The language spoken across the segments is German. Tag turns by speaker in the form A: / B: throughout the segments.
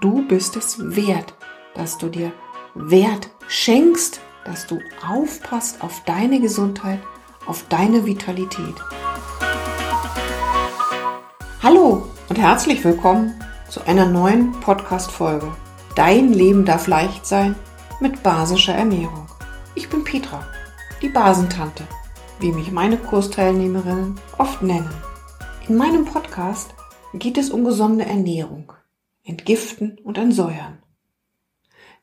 A: du bist es wert, dass du dir Wert schenkst, dass du aufpasst auf deine Gesundheit, auf deine Vitalität. Hallo und herzlich willkommen zu einer neuen Podcast-Folge. Dein Leben darf leicht sein mit basischer Ernährung. Ich bin Petra, die Basentante, wie mich meine Kursteilnehmerinnen oft nennen. In meinem Podcast geht es um gesunde Ernährung, Entgiften und Entsäuern.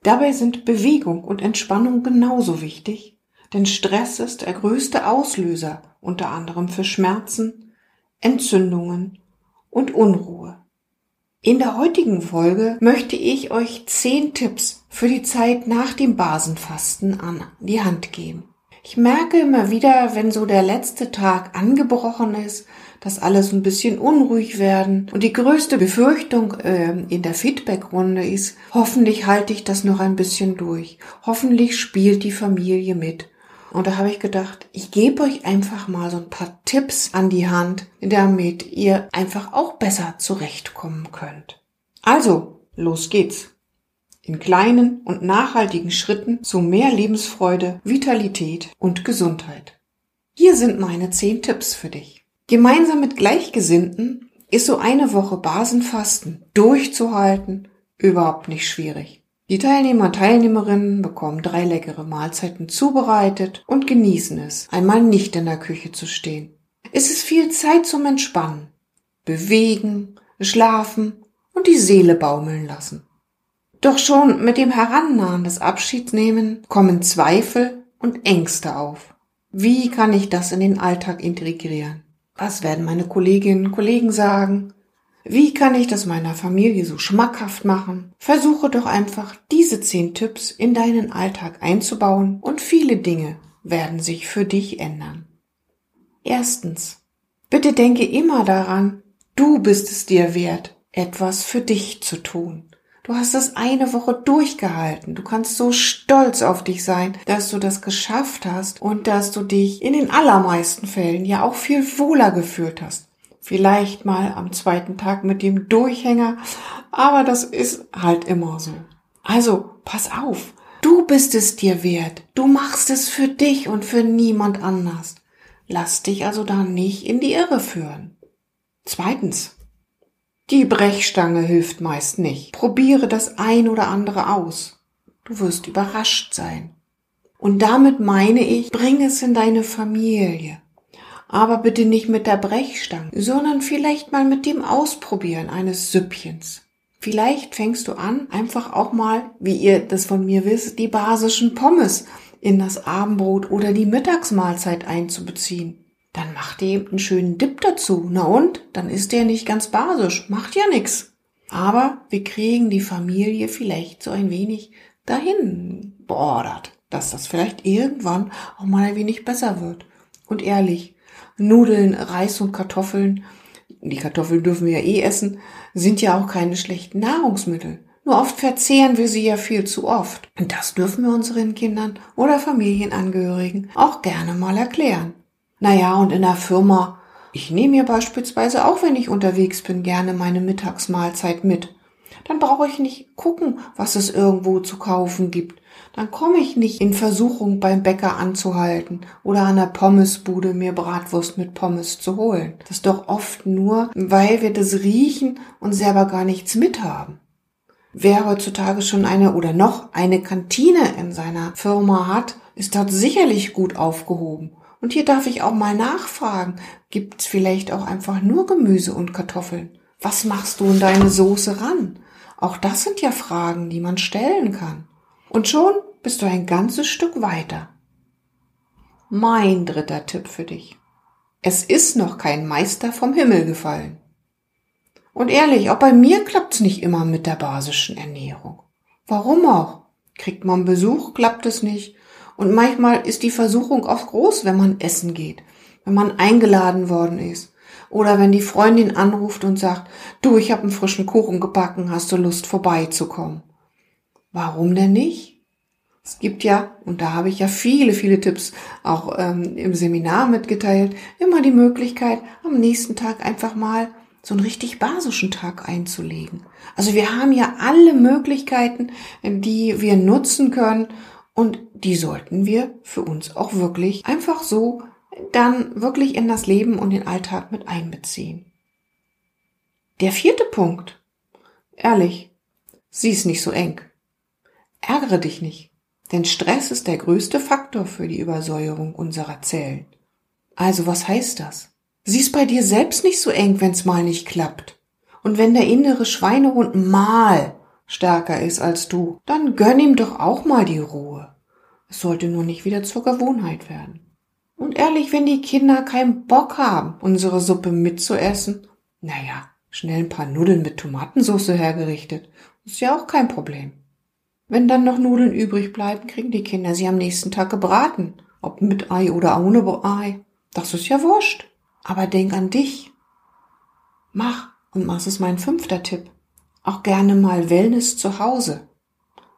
A: Dabei sind Bewegung und Entspannung genauso wichtig, denn Stress ist der größte Auslöser unter anderem für Schmerzen, Entzündungen und Unruhe. In der heutigen Folge möchte ich euch zehn Tipps für die Zeit nach dem Basenfasten an die Hand geben. Ich merke immer wieder, wenn so der letzte Tag angebrochen ist, dass alles ein bisschen unruhig werden. Und die größte Befürchtung äh, in der Feedbackrunde ist, hoffentlich halte ich das noch ein bisschen durch. Hoffentlich spielt die Familie mit. Und da habe ich gedacht, ich gebe euch einfach mal so ein paar Tipps an die Hand, damit ihr einfach auch besser zurechtkommen könnt. Also, los geht's in kleinen und nachhaltigen Schritten zu mehr Lebensfreude, Vitalität und Gesundheit. Hier sind meine zehn Tipps für dich. Gemeinsam mit Gleichgesinnten ist so eine Woche Basenfasten durchzuhalten überhaupt nicht schwierig. Die Teilnehmer und Teilnehmerinnen bekommen drei leckere Mahlzeiten zubereitet und genießen es, einmal nicht in der Küche zu stehen. Es ist viel Zeit zum Entspannen, bewegen, schlafen und die Seele baumeln lassen. Doch schon mit dem Herannahen des Abschiedsnehmen kommen Zweifel und Ängste auf. Wie kann ich das in den Alltag integrieren? Was werden meine Kolleginnen und Kollegen sagen? Wie kann ich das meiner Familie so schmackhaft machen? Versuche doch einfach diese zehn Tipps in deinen Alltag einzubauen und viele Dinge werden sich für dich ändern. Erstens. Bitte denke immer daran, du bist es dir wert, etwas für dich zu tun. Du hast es eine Woche durchgehalten. Du kannst so stolz auf dich sein, dass du das geschafft hast und dass du dich in den allermeisten Fällen ja auch viel wohler gefühlt hast. Vielleicht mal am zweiten Tag mit dem Durchhänger, aber das ist halt immer so. Also, pass auf. Du bist es dir wert. Du machst es für dich und für niemand anders. Lass dich also da nicht in die Irre führen. Zweitens. Die Brechstange hilft meist nicht. Probiere das ein oder andere aus. Du wirst überrascht sein. Und damit meine ich, bring es in deine Familie. Aber bitte nicht mit der Brechstange, sondern vielleicht mal mit dem Ausprobieren eines Süppchens. Vielleicht fängst du an, einfach auch mal, wie ihr das von mir wisst, die basischen Pommes in das Abendbrot oder die Mittagsmahlzeit einzubeziehen. Dann macht ihr eben einen schönen Dip dazu. Na und? Dann ist der nicht ganz basisch. Macht ja nix. Aber wir kriegen die Familie vielleicht so ein wenig dahin bordert, dass das vielleicht irgendwann auch mal ein wenig besser wird. Und ehrlich, Nudeln, Reis und Kartoffeln, die Kartoffeln dürfen wir ja eh essen, sind ja auch keine schlechten Nahrungsmittel. Nur oft verzehren wir sie ja viel zu oft. Und das dürfen wir unseren Kindern oder Familienangehörigen auch gerne mal erklären. Naja, und in der Firma, ich nehme mir beispielsweise auch, wenn ich unterwegs bin, gerne meine Mittagsmahlzeit mit. Dann brauche ich nicht gucken, was es irgendwo zu kaufen gibt. Dann komme ich nicht in Versuchung beim Bäcker anzuhalten oder an der Pommesbude mir Bratwurst mit Pommes zu holen. Das ist doch oft nur, weil wir das riechen und selber gar nichts mithaben. Wer heutzutage schon eine oder noch eine Kantine in seiner Firma hat, ist dort sicherlich gut aufgehoben und hier darf ich auch mal nachfragen, gibt's vielleicht auch einfach nur Gemüse und Kartoffeln? Was machst du in deine Soße ran? Auch das sind ja Fragen, die man stellen kann. Und schon bist du ein ganzes Stück weiter. Mein dritter Tipp für dich. Es ist noch kein Meister vom Himmel gefallen. Und ehrlich, auch bei mir klappt's nicht immer mit der basischen Ernährung. Warum auch? Kriegt man Besuch, klappt es nicht. Und manchmal ist die Versuchung auch groß, wenn man essen geht, wenn man eingeladen worden ist. Oder wenn die Freundin anruft und sagt, du, ich habe einen frischen Kuchen gebacken, hast du Lust vorbeizukommen? Warum denn nicht? Es gibt ja, und da habe ich ja viele, viele Tipps auch ähm, im Seminar mitgeteilt, immer die Möglichkeit, am nächsten Tag einfach mal so einen richtig basischen Tag einzulegen. Also wir haben ja alle Möglichkeiten, die wir nutzen können und die sollten wir für uns auch wirklich einfach so dann wirklich in das Leben und den Alltag mit einbeziehen. Der vierte Punkt. Ehrlich, sieh es nicht so eng. Ärgere dich nicht, denn Stress ist der größte Faktor für die Übersäuerung unserer Zellen. Also was heißt das? Sieh's bei dir selbst nicht so eng, wenn's mal nicht klappt. Und wenn der innere Schweinehund mal stärker ist als du, dann gönn ihm doch auch mal die Ruhe. Es sollte nur nicht wieder zur Gewohnheit werden. Und ehrlich, wenn die Kinder keinen Bock haben, unsere Suppe mitzuessen, naja, schnell ein paar Nudeln mit Tomatensauce hergerichtet, ist ja auch kein Problem. Wenn dann noch Nudeln übrig bleiben, kriegen die Kinder sie am nächsten Tag gebraten, ob mit Ei oder ohne Ei. Das ist ja wurscht. Aber denk an dich. Mach, und mach es mein fünfter Tipp, auch gerne mal Wellness zu Hause.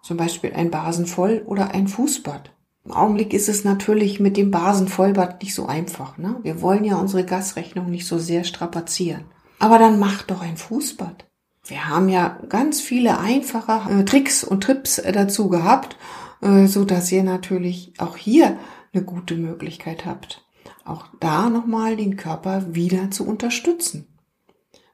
A: Zum Beispiel ein Basenvoll- oder ein Fußbad. Im Augenblick ist es natürlich mit dem Basenvollbad nicht so einfach. Ne? Wir wollen ja unsere Gasrechnung nicht so sehr strapazieren. Aber dann mach doch ein Fußbad. Wir haben ja ganz viele einfache äh, Tricks und Trips äh, dazu gehabt, äh, so dass ihr natürlich auch hier eine gute Möglichkeit habt auch da nochmal den Körper wieder zu unterstützen.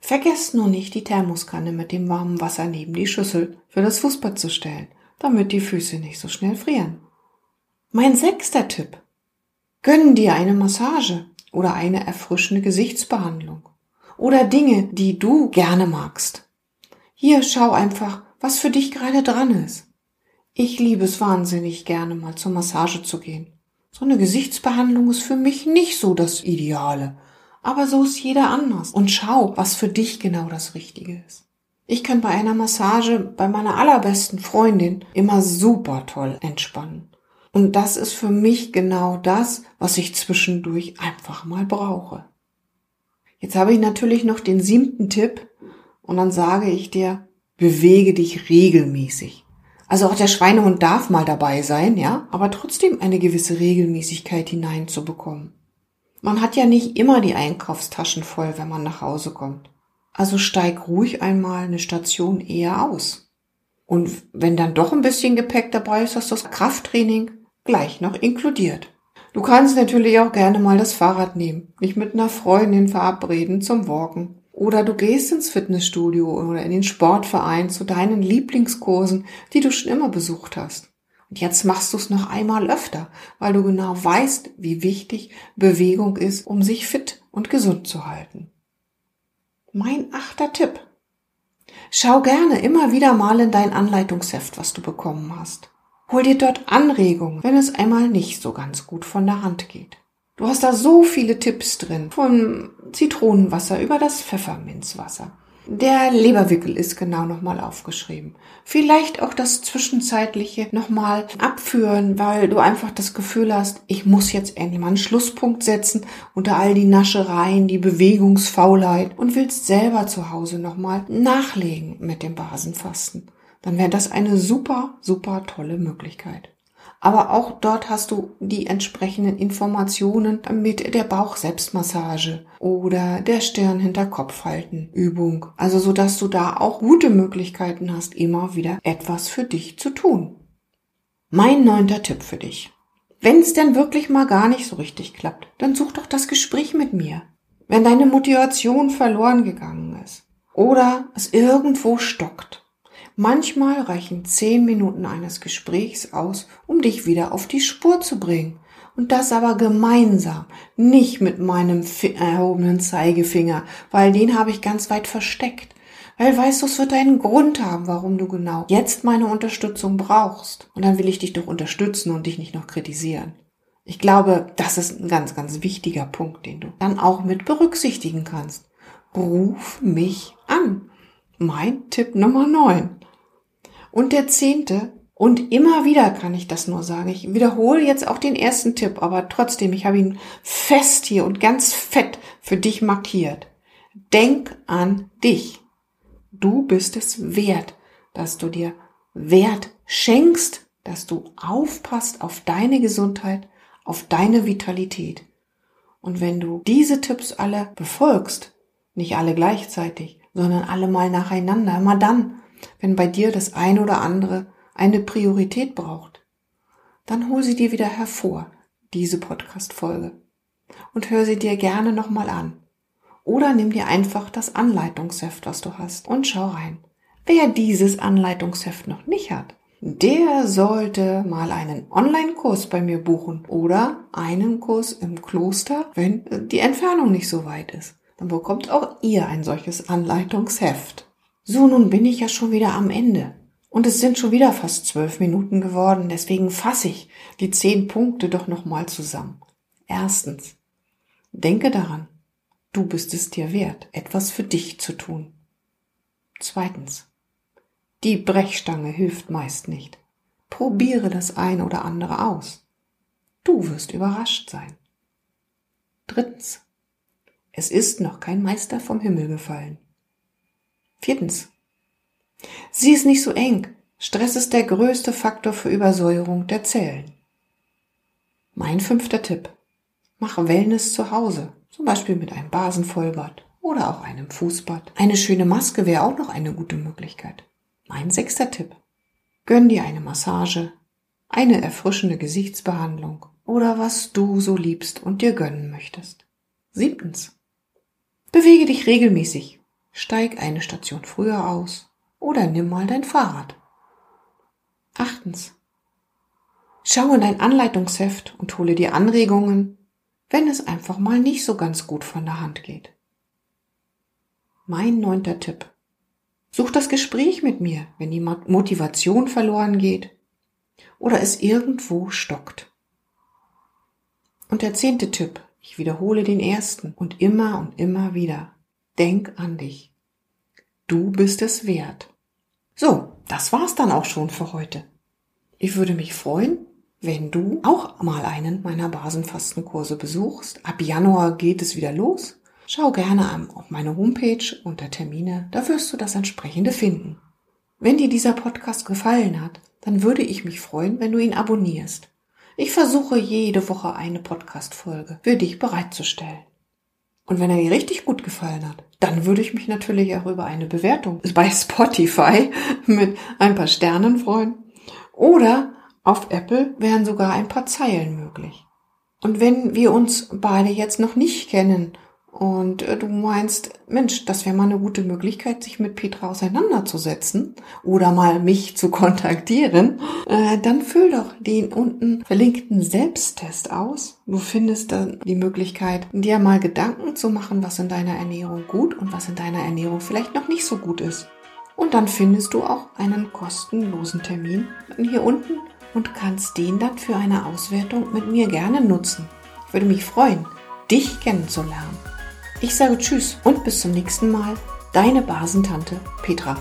A: Vergesst nur nicht, die Thermoskanne mit dem warmen Wasser neben die Schüssel für das Fußbad zu stellen, damit die Füße nicht so schnell frieren. Mein sechster Tipp. Gönn dir eine Massage oder eine erfrischende Gesichtsbehandlung oder Dinge, die du gerne magst. Hier schau einfach, was für dich gerade dran ist. Ich liebe es wahnsinnig gerne mal zur Massage zu gehen. So eine Gesichtsbehandlung ist für mich nicht so das Ideale. Aber so ist jeder anders. Und schau, was für dich genau das Richtige ist. Ich kann bei einer Massage bei meiner allerbesten Freundin immer super toll entspannen. Und das ist für mich genau das, was ich zwischendurch einfach mal brauche. Jetzt habe ich natürlich noch den siebten Tipp und dann sage ich dir, bewege dich regelmäßig. Also auch der Schweinehund darf mal dabei sein, ja, aber trotzdem eine gewisse Regelmäßigkeit hineinzubekommen. Man hat ja nicht immer die Einkaufstaschen voll, wenn man nach Hause kommt. Also steig ruhig einmal eine Station eher aus. Und wenn dann doch ein bisschen Gepäck dabei ist, hast du das Krafttraining gleich noch inkludiert. Du kannst natürlich auch gerne mal das Fahrrad nehmen, dich mit einer Freundin verabreden zum Walken oder du gehst ins Fitnessstudio oder in den Sportverein zu deinen Lieblingskursen, die du schon immer besucht hast. Und jetzt machst du es noch einmal öfter, weil du genau weißt, wie wichtig Bewegung ist, um sich fit und gesund zu halten. Mein achter Tipp. Schau gerne immer wieder mal in dein Anleitungsheft, was du bekommen hast. Hol dir dort Anregungen, wenn es einmal nicht so ganz gut von der Hand geht. Du hast da so viele Tipps drin, vom Zitronenwasser über das Pfefferminzwasser. Der Leberwickel ist genau nochmal aufgeschrieben. Vielleicht auch das Zwischenzeitliche nochmal abführen, weil du einfach das Gefühl hast, ich muss jetzt endlich mal einen Schlusspunkt setzen unter all die Naschereien, die Bewegungsfaulheit und willst selber zu Hause nochmal nachlegen mit dem Basenfasten. Dann wäre das eine super, super tolle Möglichkeit. Aber auch dort hast du die entsprechenden Informationen mit der Bauch-Selbstmassage oder der Stirn hinter Kopfhalten Übung. Also so dass du da auch gute Möglichkeiten hast, immer wieder etwas für dich zu tun. Mein neunter Tipp für dich. Wenn es denn wirklich mal gar nicht so richtig klappt, dann such doch das Gespräch mit mir. Wenn deine Motivation verloren gegangen ist oder es irgendwo stockt Manchmal reichen zehn Minuten eines Gesprächs aus, um dich wieder auf die Spur zu bringen. Und das aber gemeinsam, nicht mit meinem erhobenen Zeigefinger, weil den habe ich ganz weit versteckt. Weil weißt du, es wird einen Grund haben, warum du genau jetzt meine Unterstützung brauchst. Und dann will ich dich doch unterstützen und dich nicht noch kritisieren. Ich glaube, das ist ein ganz, ganz wichtiger Punkt, den du dann auch mit berücksichtigen kannst. Ruf mich an. Mein Tipp Nummer 9. Und der zehnte, und immer wieder kann ich das nur sagen. Ich wiederhole jetzt auch den ersten Tipp, aber trotzdem, ich habe ihn fest hier und ganz fett für dich markiert. Denk an dich. Du bist es wert, dass du dir Wert schenkst, dass du aufpasst auf deine Gesundheit, auf deine Vitalität. Und wenn du diese Tipps alle befolgst, Nicht alle gleichzeitig, sondern alle mal nacheinander, immer dann, wenn bei dir das eine oder andere eine Priorität braucht. Dann hol sie dir wieder hervor, diese Podcast-Folge, und hör sie dir gerne nochmal an. Oder nimm dir einfach das Anleitungsheft, was du hast, und schau rein. Wer dieses Anleitungsheft noch nicht hat, der sollte mal einen Online-Kurs bei mir buchen oder einen Kurs im Kloster, wenn die Entfernung nicht so weit ist. Dann bekommt auch ihr ein solches Anleitungsheft. So, nun bin ich ja schon wieder am Ende. Und es sind schon wieder fast zwölf Minuten geworden, deswegen fasse ich die zehn Punkte doch nochmal zusammen. Erstens, denke daran, du bist es dir wert, etwas für dich zu tun. Zweitens, die Brechstange hilft meist nicht. Probiere das eine oder andere aus. Du wirst überrascht sein. Drittens. Es ist noch kein Meister vom Himmel gefallen. Viertens. Sieh es nicht so eng. Stress ist der größte Faktor für Übersäuerung der Zellen. Mein fünfter Tipp. Mach Wellness zu Hause, zum Beispiel mit einem Basenvollbad oder auch einem Fußbad. Eine schöne Maske wäre auch noch eine gute Möglichkeit. Mein sechster Tipp. Gönn dir eine Massage, eine erfrischende Gesichtsbehandlung oder was du so liebst und dir gönnen möchtest. Siebtens. Bewege dich regelmäßig. Steig eine Station früher aus oder nimm mal dein Fahrrad. Achtens. Schau in dein Anleitungsheft und hole dir Anregungen, wenn es einfach mal nicht so ganz gut von der Hand geht. Mein neunter Tipp. Such das Gespräch mit mir, wenn die Motivation verloren geht oder es irgendwo stockt. Und der zehnte Tipp, ich wiederhole den ersten und immer und immer wieder. Denk an dich. Du bist es wert. So, das war's dann auch schon für heute. Ich würde mich freuen, wenn du auch mal einen meiner Basenfastenkurse besuchst. Ab Januar geht es wieder los Schau gerne auf meine Homepage unter Termine, da wirst du das entsprechende finden. Wenn dir dieser Podcast gefallen hat, dann würde ich mich freuen, wenn du ihn abonnierst. Ich versuche jede Woche eine Podcast-Folge für dich bereitzustellen. Und wenn er dir richtig gut gefallen hat, dann würde ich mich natürlich auch über eine Bewertung bei Spotify mit ein paar Sternen freuen. Oder auf Apple wären sogar ein paar Zeilen möglich. Und wenn wir uns beide jetzt noch nicht kennen und äh, du meinst, Mensch, das wäre mal eine gute Möglichkeit, sich mit Petra auseinanderzusetzen oder mal mich zu kontaktieren, äh, dann füll doch den unten verlinkten Selbsttest aus. Du findest dann die Möglichkeit, dir mal Gedanken zu machen, was in deiner Ernährung gut und was in deiner Ernährung vielleicht noch nicht so gut ist. Und dann findest du auch einen kostenlosen Termin hier unten und kannst den dann für eine Auswertung mit mir gerne nutzen. Ich würde mich freuen, dich kennenzulernen. Ich sage Tschüss und bis zum nächsten Mal. Deine Basentante Petra.